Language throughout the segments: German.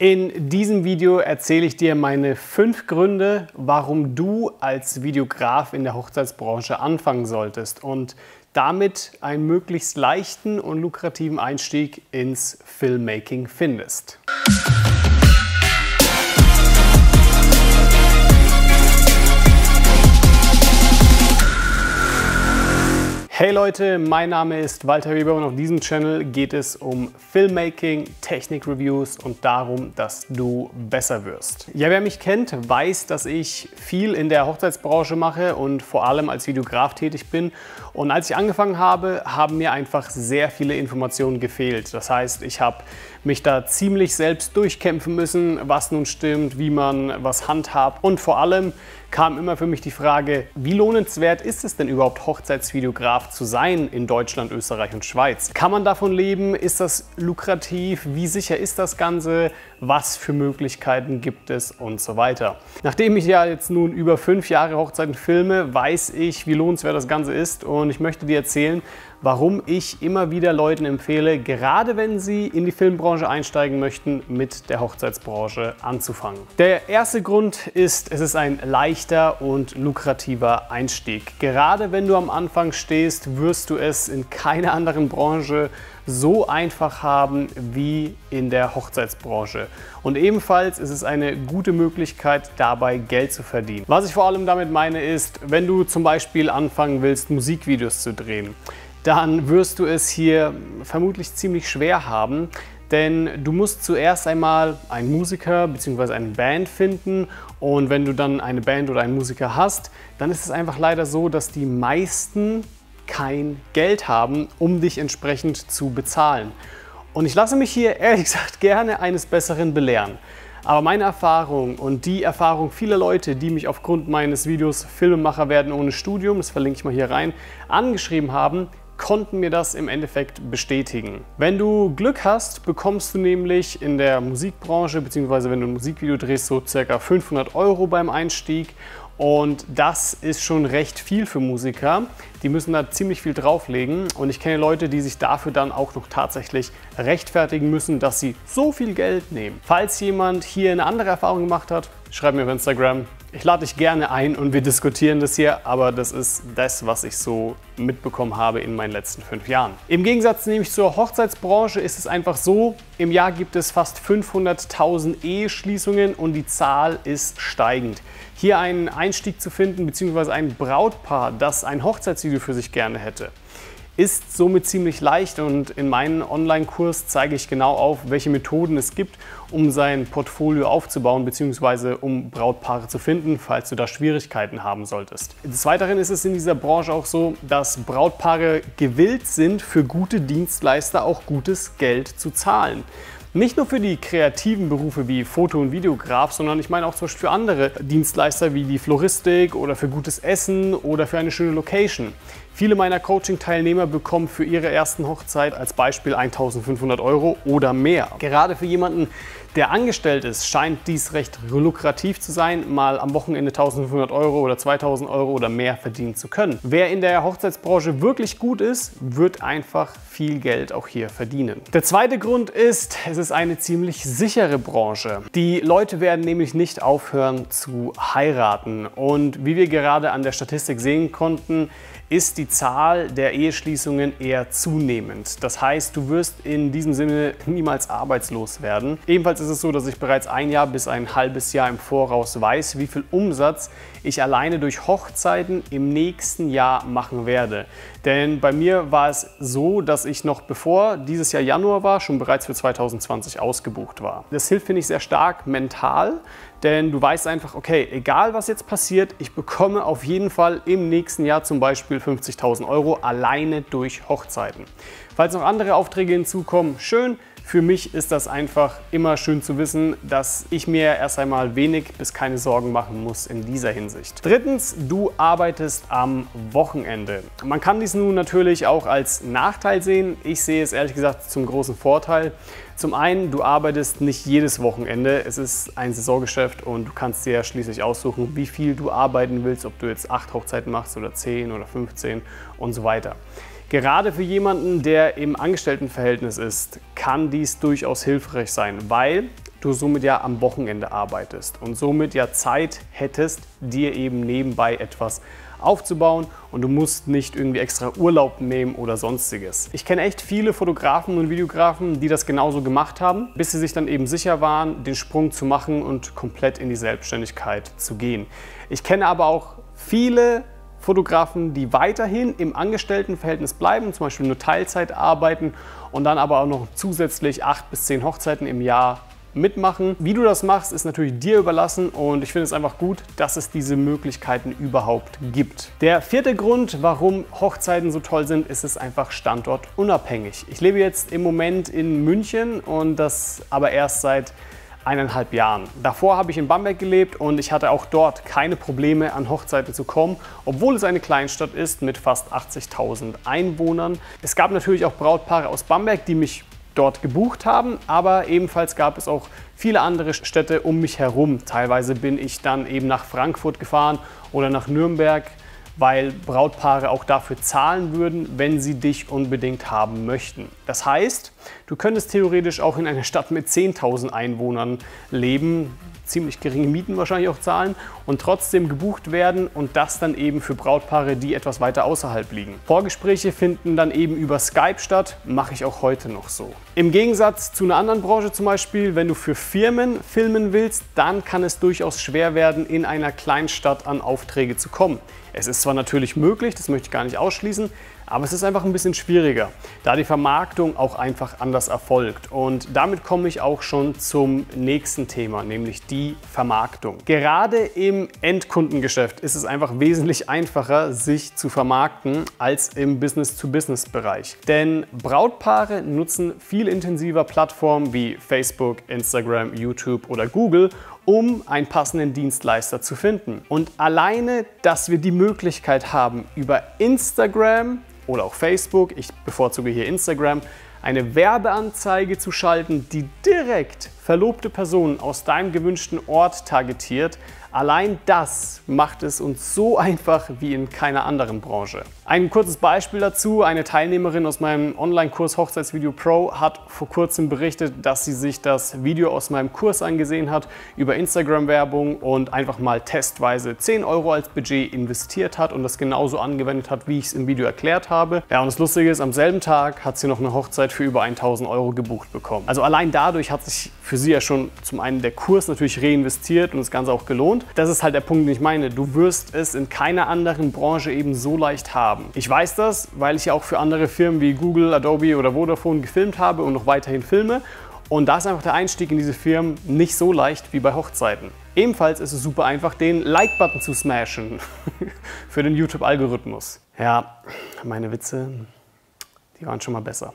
In diesem Video erzähle ich dir meine fünf Gründe, warum du als Videograf in der Hochzeitsbranche anfangen solltest und damit einen möglichst leichten und lukrativen Einstieg ins Filmmaking findest. Hey Leute, mein Name ist Walter Weber und auf diesem Channel geht es um Filmmaking, Technik-Reviews und darum, dass du besser wirst. Ja, wer mich kennt, weiß, dass ich viel in der Hochzeitsbranche mache und vor allem als Videograf tätig bin. Und als ich angefangen habe, haben mir einfach sehr viele Informationen gefehlt. Das heißt, ich habe mich da ziemlich selbst durchkämpfen müssen, was nun stimmt, wie man was handhabt und vor allem kam immer für mich die Frage, wie lohnenswert ist es denn überhaupt Hochzeitsvideograf zu sein in Deutschland, Österreich und Schweiz? Kann man davon leben? Ist das lukrativ? Wie sicher ist das Ganze? Was für Möglichkeiten gibt es und so weiter? Nachdem ich ja jetzt nun über fünf Jahre Hochzeiten filme, weiß ich, wie lohnenswert das Ganze ist und ich möchte dir erzählen, warum ich immer wieder Leuten empfehle, gerade wenn sie in die Filmbranche einsteigen möchten, mit der Hochzeitsbranche anzufangen. Der erste Grund ist, es ist ein leichter und lukrativer Einstieg. Gerade wenn du am Anfang stehst, wirst du es in keiner anderen Branche so einfach haben wie in der Hochzeitsbranche. Und ebenfalls ist es eine gute Möglichkeit, dabei Geld zu verdienen. Was ich vor allem damit meine ist, wenn du zum Beispiel anfangen willst, Musikvideos zu drehen dann wirst du es hier vermutlich ziemlich schwer haben, denn du musst zuerst einmal einen Musiker bzw. eine Band finden und wenn du dann eine Band oder einen Musiker hast, dann ist es einfach leider so, dass die meisten kein Geld haben, um dich entsprechend zu bezahlen. Und ich lasse mich hier ehrlich gesagt gerne eines Besseren belehren. Aber meine Erfahrung und die Erfahrung vieler Leute, die mich aufgrund meines Videos Filmemacher werden ohne Studium, das verlinke ich mal hier rein, angeschrieben haben, konnten mir das im Endeffekt bestätigen. Wenn du Glück hast, bekommst du nämlich in der Musikbranche, beziehungsweise wenn du ein Musikvideo drehst, so circa 500 Euro beim Einstieg und das ist schon recht viel für Musiker. Die müssen da ziemlich viel drauflegen. Und ich kenne Leute, die sich dafür dann auch noch tatsächlich rechtfertigen müssen, dass sie so viel Geld nehmen. Falls jemand hier eine andere Erfahrung gemacht hat, schreib mir auf Instagram. Ich lade dich gerne ein und wir diskutieren das hier, aber das ist das, was ich so mitbekommen habe in meinen letzten fünf Jahren. Im Gegensatz nämlich zur Hochzeitsbranche ist es einfach so, im Jahr gibt es fast 500.000 Eheschließungen und die Zahl ist steigend. Hier einen Einstieg zu finden, beziehungsweise ein Brautpaar, das ein Hochzeitsvideo für sich gerne hätte, ist somit ziemlich leicht und in meinem Online-Kurs zeige ich genau auf, welche Methoden es gibt, um sein Portfolio aufzubauen bzw. um Brautpaare zu finden, falls du da Schwierigkeiten haben solltest. Des Weiteren ist es in dieser Branche auch so, dass Brautpaare gewillt sind, für gute Dienstleister auch gutes Geld zu zahlen. Nicht nur für die kreativen Berufe wie Foto- und Videograf, sondern ich meine auch zum Beispiel für andere Dienstleister wie die Floristik oder für gutes Essen oder für eine schöne Location. Viele meiner Coaching-Teilnehmer bekommen für ihre ersten Hochzeit als Beispiel 1500 Euro oder mehr. Gerade für jemanden, der angestellt ist, scheint dies recht lukrativ zu sein, mal am Wochenende 1500 Euro oder 2000 Euro oder mehr verdienen zu können. Wer in der Hochzeitsbranche wirklich gut ist, wird einfach viel Geld auch hier verdienen. Der zweite Grund ist, es ist eine ziemlich sichere Branche. Die Leute werden nämlich nicht aufhören zu heiraten und wie wir gerade an der Statistik sehen konnten, ist die Zahl der Eheschließungen eher zunehmend. Das heißt, du wirst in diesem Sinne niemals arbeitslos werden. Ebenfalls ist es so, dass ich bereits ein Jahr bis ein halbes Jahr im Voraus weiß, wie viel Umsatz ich alleine durch Hochzeiten im nächsten Jahr machen werde. Denn bei mir war es so, dass ich noch bevor dieses Jahr Januar war, schon bereits für 2020 ausgebucht war. Das hilft, finde ich, sehr stark mental, denn du weißt einfach, okay, egal was jetzt passiert, ich bekomme auf jeden Fall im nächsten Jahr zum Beispiel 50.000 Euro alleine durch Hochzeiten. Falls noch andere Aufträge hinzukommen, schön. Für mich ist das einfach immer schön zu wissen, dass ich mir erst einmal wenig bis keine Sorgen machen muss in dieser Hinsicht. Drittens, du arbeitest am Wochenende. Man kann dies nun natürlich auch als Nachteil sehen. Ich sehe es ehrlich gesagt zum großen Vorteil. Zum einen, du arbeitest nicht jedes Wochenende. Es ist ein Saisongeschäft und du kannst dir schließlich aussuchen, wie viel du arbeiten willst, ob du jetzt acht Hochzeiten machst oder zehn oder 15 und so weiter. Gerade für jemanden, der im Angestelltenverhältnis ist, kann dies durchaus hilfreich sein, weil du somit ja am Wochenende arbeitest und somit ja Zeit hättest, dir eben nebenbei etwas aufzubauen und du musst nicht irgendwie extra Urlaub nehmen oder sonstiges. Ich kenne echt viele Fotografen und Videografen, die das genauso gemacht haben, bis sie sich dann eben sicher waren, den Sprung zu machen und komplett in die Selbstständigkeit zu gehen. Ich kenne aber auch viele Fotografen, die weiterhin im Angestelltenverhältnis bleiben, zum Beispiel nur Teilzeit arbeiten und dann aber auch noch zusätzlich acht bis zehn Hochzeiten im Jahr mitmachen. Wie du das machst, ist natürlich dir überlassen und ich finde es einfach gut, dass es diese Möglichkeiten überhaupt gibt. Der vierte Grund, warum Hochzeiten so toll sind, ist es einfach standortunabhängig. Ich lebe jetzt im Moment in München und das aber erst seit eineinhalb Jahren. Davor habe ich in Bamberg gelebt und ich hatte auch dort keine Probleme an Hochzeiten zu kommen, obwohl es eine Kleinstadt ist mit fast 80.000 Einwohnern. Es gab natürlich auch Brautpaare aus Bamberg, die mich dort gebucht haben, aber ebenfalls gab es auch viele andere Städte um mich herum. Teilweise bin ich dann eben nach Frankfurt gefahren oder nach Nürnberg, weil Brautpaare auch dafür zahlen würden, wenn sie dich unbedingt haben möchten. Das heißt, du könntest theoretisch auch in einer Stadt mit 10.000 Einwohnern leben, ziemlich geringe Mieten wahrscheinlich auch zahlen und trotzdem gebucht werden und das dann eben für Brautpaare, die etwas weiter außerhalb liegen. Vorgespräche finden dann eben über Skype statt, mache ich auch heute noch so. Im Gegensatz zu einer anderen Branche zum Beispiel, wenn du für Firmen filmen willst, dann kann es durchaus schwer werden, in einer Kleinstadt an Aufträge zu kommen. Es ist zwar natürlich möglich, das möchte ich gar nicht ausschließen, aber es ist einfach ein bisschen schwieriger, da die Vermarktung auch einfach anders erfolgt. Und damit komme ich auch schon zum nächsten Thema, nämlich die Vermarktung. Gerade im Endkundengeschäft ist es einfach wesentlich einfacher, sich zu vermarkten als im Business-to-Business-Bereich. Denn Brautpaare nutzen viel intensiver Plattformen wie Facebook, Instagram, YouTube oder Google, um einen passenden Dienstleister zu finden. Und alleine, dass wir die Möglichkeit haben, über Instagram oder auch Facebook, ich bevorzuge hier Instagram, eine Werbeanzeige zu schalten, die direkt verlobte Personen aus deinem gewünschten Ort targetiert, Allein das macht es uns so einfach wie in keiner anderen Branche. Ein kurzes Beispiel dazu. Eine Teilnehmerin aus meinem Online-Kurs Hochzeitsvideo Pro hat vor kurzem berichtet, dass sie sich das Video aus meinem Kurs angesehen hat über Instagram-Werbung und einfach mal testweise 10 Euro als Budget investiert hat und das genauso angewendet hat, wie ich es im Video erklärt habe. Ja, und das Lustige ist, am selben Tag hat sie noch eine Hochzeit für über 1000 Euro gebucht bekommen. Also allein dadurch hat sich für sie ja schon zum einen der Kurs natürlich reinvestiert und das Ganze auch gelohnt und das ist halt der Punkt, den ich meine. Du wirst es in keiner anderen Branche eben so leicht haben. Ich weiß das, weil ich ja auch für andere Firmen wie Google, Adobe oder Vodafone gefilmt habe und noch weiterhin filme. Und da ist einfach der Einstieg in diese Firmen nicht so leicht wie bei Hochzeiten. Ebenfalls ist es super einfach, den Like-Button zu smashen für den YouTube-Algorithmus. Ja, meine Witze, die waren schon mal besser.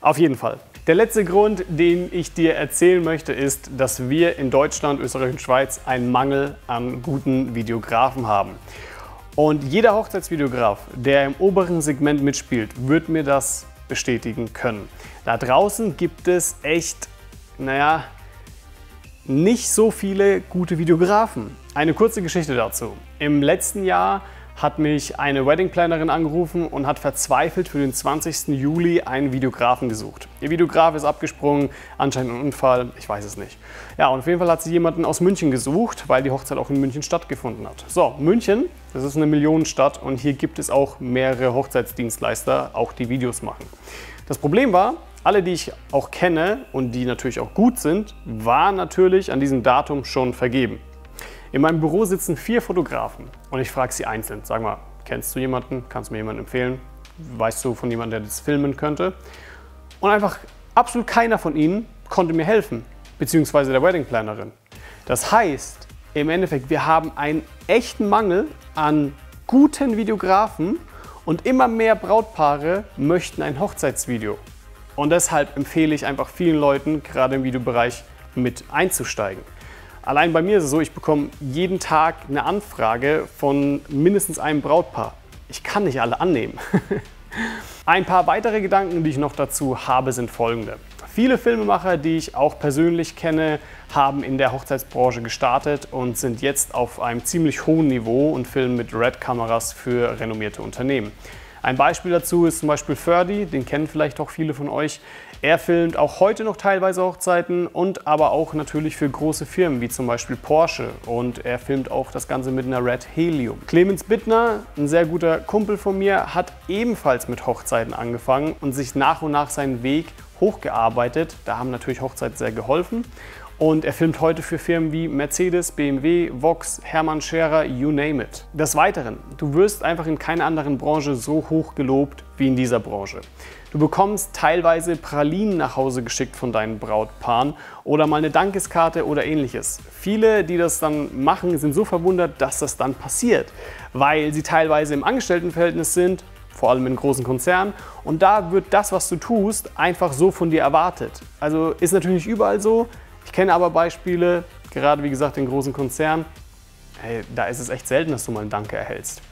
Auf jeden Fall. Der letzte Grund, den ich dir erzählen möchte, ist, dass wir in Deutschland, Österreich und Schweiz einen Mangel an guten Videografen haben. Und jeder Hochzeitsvideograf, der im oberen Segment mitspielt, wird mir das bestätigen können. Da draußen gibt es echt, naja, nicht so viele gute Videografen. Eine kurze Geschichte dazu. Im letzten Jahr hat mich eine Wedding-Plannerin angerufen und hat verzweifelt für den 20. Juli einen Videografen gesucht. Ihr Videograf ist abgesprungen, anscheinend ein Unfall, ich weiß es nicht. Ja, und auf jeden Fall hat sie jemanden aus München gesucht, weil die Hochzeit auch in München stattgefunden hat. So, München, das ist eine Millionenstadt und hier gibt es auch mehrere Hochzeitsdienstleister, auch die Videos machen. Das Problem war, alle, die ich auch kenne und die natürlich auch gut sind, waren natürlich an diesem Datum schon vergeben. In meinem Büro sitzen vier Fotografen und ich frage sie einzeln. Sag mal, kennst du jemanden? Kannst du mir jemanden empfehlen? Weißt du von jemandem, der das filmen könnte? Und einfach absolut keiner von ihnen konnte mir helfen, beziehungsweise der Wedding Plannerin. Das heißt, im Endeffekt, wir haben einen echten Mangel an guten Videografen und immer mehr Brautpaare möchten ein Hochzeitsvideo. Und deshalb empfehle ich einfach vielen Leuten, gerade im Videobereich, mit einzusteigen. Allein bei mir ist es so, ich bekomme jeden Tag eine Anfrage von mindestens einem Brautpaar. Ich kann nicht alle annehmen. Ein paar weitere Gedanken, die ich noch dazu habe, sind folgende. Viele Filmemacher, die ich auch persönlich kenne, haben in der Hochzeitsbranche gestartet und sind jetzt auf einem ziemlich hohen Niveau und filmen mit Red-Kameras für renommierte Unternehmen. Ein Beispiel dazu ist zum Beispiel Ferdi, den kennen vielleicht auch viele von euch. Er filmt auch heute noch teilweise Hochzeiten und aber auch natürlich für große Firmen wie zum Beispiel Porsche und er filmt auch das Ganze mit einer Red Helium. Clemens Bittner, ein sehr guter Kumpel von mir, hat ebenfalls mit Hochzeiten angefangen und sich nach und nach seinen Weg hochgearbeitet. Da haben natürlich Hochzeiten sehr geholfen. Und er filmt heute für Firmen wie Mercedes, BMW, Vox, Hermann Scherer, you name it. Des Weiteren, du wirst einfach in keiner anderen Branche so hoch gelobt wie in dieser Branche. Du bekommst teilweise Pralinen nach Hause geschickt von deinen Brautpaaren oder mal eine Dankeskarte oder ähnliches. Viele, die das dann machen, sind so verwundert, dass das dann passiert, weil sie teilweise im Angestelltenverhältnis sind vor allem in großen Konzernen. Und da wird das, was du tust, einfach so von dir erwartet. Also ist natürlich überall so. Ich kenne aber Beispiele, gerade wie gesagt in großen Konzernen, hey, da ist es echt selten, dass du mal ein Danke erhältst.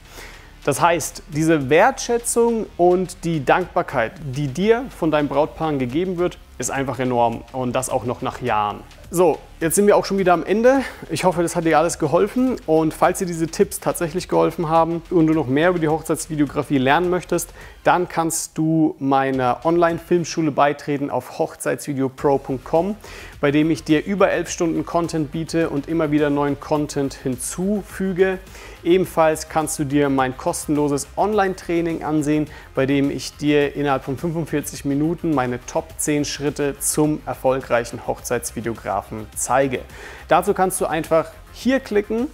Das heißt, diese Wertschätzung und die Dankbarkeit, die dir von deinem Brautpaar gegeben wird, ist einfach enorm und das auch noch nach Jahren. So, jetzt sind wir auch schon wieder am Ende. Ich hoffe, das hat dir alles geholfen und falls dir diese Tipps tatsächlich geholfen haben und du noch mehr über die Hochzeitsvideografie lernen möchtest, dann kannst du meiner Online-Filmschule beitreten auf hochzeitsvideopro.com, bei dem ich dir über elf Stunden Content biete und immer wieder neuen Content hinzufüge. Ebenfalls kannst du dir mein kostenloses Online-Training ansehen, bei dem ich dir innerhalb von 45 Minuten meine Top 10 Schritte zum erfolgreichen Hochzeitsvideografen zeige. Dazu kannst du einfach hier klicken,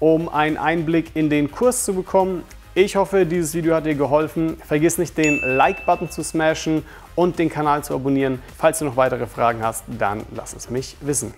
um einen Einblick in den Kurs zu bekommen. Ich hoffe, dieses Video hat dir geholfen. Vergiss nicht, den Like-Button zu smashen und den Kanal zu abonnieren. Falls du noch weitere Fragen hast, dann lass es mich wissen.